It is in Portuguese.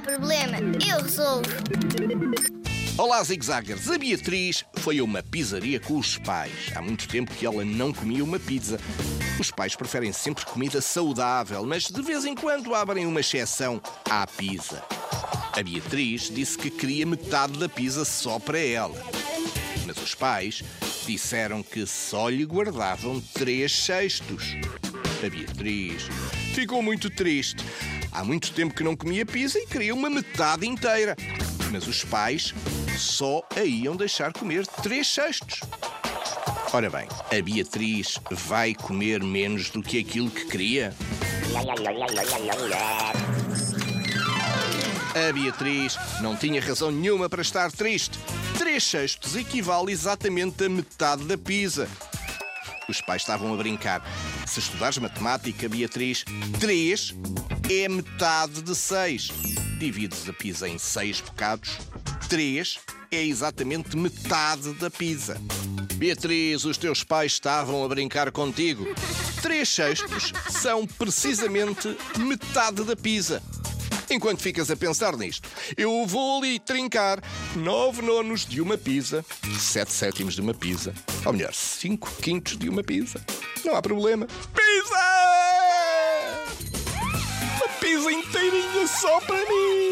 problema, eu resolvo. Olá, zigzaggers. A Beatriz foi a uma pizzaria com os pais. Há muito tempo que ela não comia uma pizza. Os pais preferem sempre comida saudável, mas de vez em quando abrem uma exceção à pizza. A Beatriz disse que queria metade da pizza só para ela. Mas os pais disseram que só lhe guardavam três cestos. A Beatriz ficou muito triste. Há muito tempo que não comia pizza e queria uma metade inteira. Mas os pais só a iam deixar comer três cestos. Ora bem, a Beatriz vai comer menos do que aquilo que queria? A Beatriz não tinha razão nenhuma para estar triste. Três cestos equivale exatamente a metade da pizza. Os pais estavam a brincar. Se estudares matemática, Beatriz, 3 é metade de 6. Divides a pizza em 6 bocados, 3 é exatamente metade da pizza. Beatriz, os teus pais estavam a brincar contigo. 3 sextos são precisamente metade da pizza. Enquanto ficas a pensar nisto, eu vou ali trincar nove nonos de uma pizza, sete sétimos de uma pizza, ou melhor, cinco quintos de uma pizza. Não há problema. Pizza! Uma pizza inteirinha só para mim!